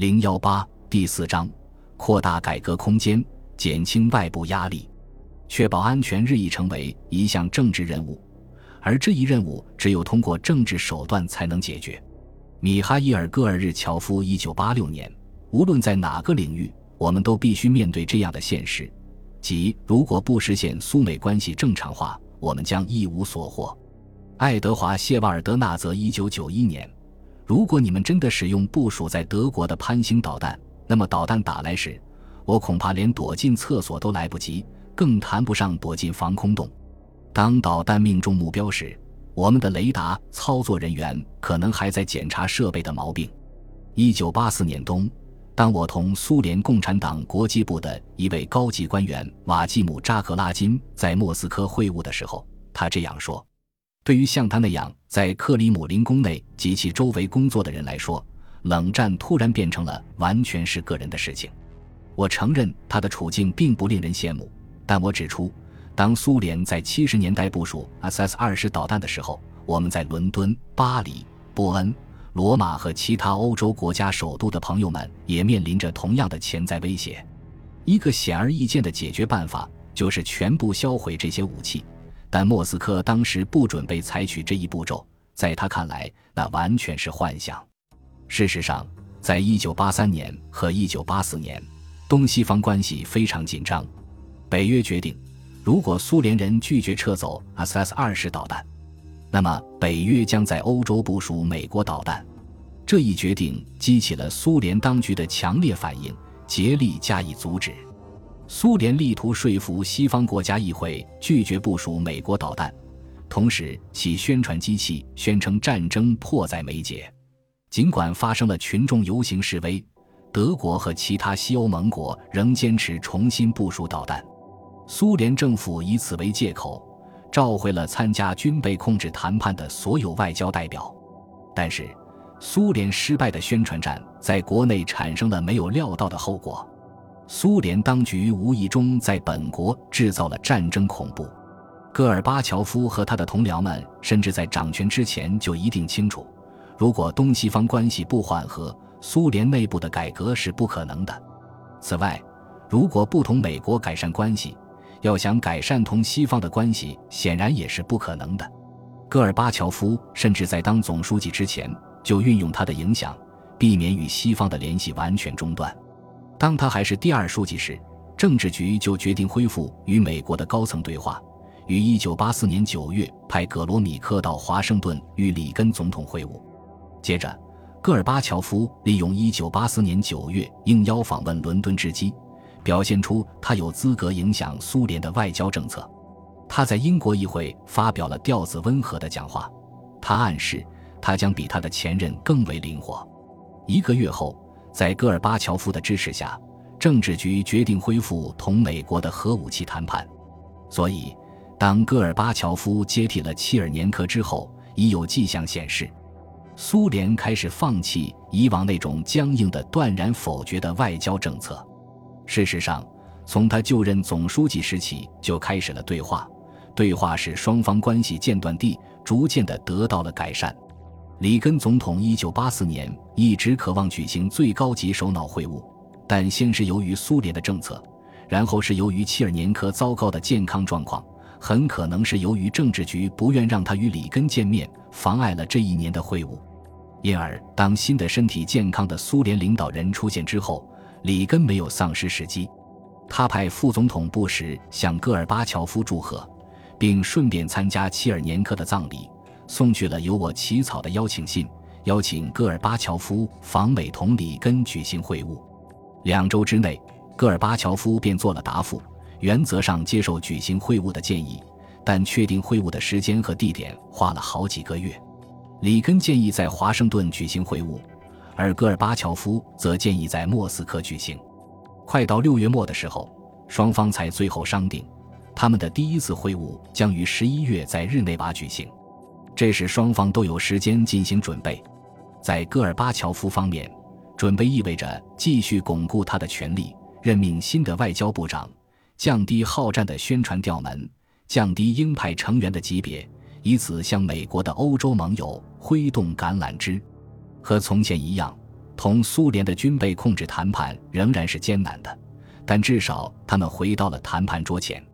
零幺八第四章：扩大改革空间，减轻外部压力，确保安全日益成为一项政治任务，而这一任务只有通过政治手段才能解决。米哈伊尔·戈尔日乔夫，一九八六年。无论在哪个领域，我们都必须面对这样的现实：即如果不实现苏美关系正常化，我们将一无所获。爱德华·谢瓦尔德纳则，一九九一年。如果你们真的使用部署在德国的潘兴导弹，那么导弹打来时，我恐怕连躲进厕所都来不及，更谈不上躲进防空洞。当导弹命中目标时，我们的雷达操作人员可能还在检查设备的毛病。一九八四年冬。当我同苏联共产党国际部的一位高级官员瓦季姆·扎格拉金在莫斯科会晤的时候，他这样说：“对于像他那样在克里姆林宫内及其周围工作的人来说，冷战突然变成了完全是个人的事情。我承认他的处境并不令人羡慕，但我指出，当苏联在七十年代部署 SS-20 导弹的时候，我们在伦敦、巴黎、波恩。”罗马和其他欧洲国家首都的朋友们也面临着同样的潜在威胁。一个显而易见的解决办法就是全部销毁这些武器，但莫斯科当时不准备采取这一步骤。在他看来，那完全是幻想。事实上，在一九八三年和一九八四年，东西方关系非常紧张。北约决定，如果苏联人拒绝撤走 SS-20 导弹。那么，北约将在欧洲部署美国导弹，这一决定激起了苏联当局的强烈反应，竭力加以阻止。苏联力图说服西方国家议会拒绝部署美国导弹，同时其宣传机器宣称战争迫在眉睫。尽管发生了群众游行示威，德国和其他西欧盟国仍坚持重新部署导弹。苏联政府以此为借口。召回了参加军备控制谈判的所有外交代表，但是苏联失败的宣传战在国内产生了没有料到的后果。苏联当局无意中在本国制造了战争恐怖。戈尔巴乔夫和他的同僚们甚至在掌权之前就一定清楚，如果东西方关系不缓和，苏联内部的改革是不可能的。此外，如果不同美国改善关系，要想改善同西方的关系，显然也是不可能的。戈尔巴乔夫甚至在当总书记之前就运用他的影响，避免与西方的联系完全中断。当他还是第二书记时，政治局就决定恢复与美国的高层对话，于1984年9月派葛罗米克到华盛顿与里根总统会晤。接着，戈尔巴乔夫利用1984年9月应邀访问伦敦之机。表现出他有资格影响苏联的外交政策。他在英国议会发表了调子温和的讲话，他暗示他将比他的前任更为灵活。一个月后，在戈尔巴乔夫的支持下，政治局决定恢复同美国的核武器谈判。所以，当戈尔巴乔夫接替了切尔年科之后，已有迹象显示，苏联开始放弃以往那种僵硬的、断然否决的外交政策。事实上，从他就任总书记时起就开始了对话，对话使双方关系间断地逐渐地得到了改善。里根总统1984年一直渴望举行最高级首脑会晤，但先是由于苏联的政策，然后是由于切尔年科糟糕的健康状况，很可能是由于政治局不愿让他与里根见面，妨碍了这一年的会晤。因而，当新的身体健康的苏联领导人出现之后，里根没有丧失时机，他派副总统布什向戈尔巴乔夫祝贺，并顺便参加切尔年科的葬礼，送去了由我起草的邀请信，邀请戈尔巴乔夫访美同里根举行会晤。两周之内，戈尔巴乔夫便做了答复，原则上接受举行会晤的建议，但确定会晤的时间和地点花了好几个月。里根建议在华盛顿举行会晤。而戈尔巴乔夫则建议在莫斯科举行。快到六月末的时候，双方才最后商定，他们的第一次会晤将于十一月在日内瓦举行。这使双方都有时间进行准备。在戈尔巴乔夫方面，准备意味着继续巩固他的权力，任命新的外交部长，降低好战的宣传调门，降低鹰派成员的级别，以此向美国的欧洲盟友挥动橄榄枝。和从前一样，同苏联的军备控制谈判仍然是艰难的，但至少他们回到了谈判桌前。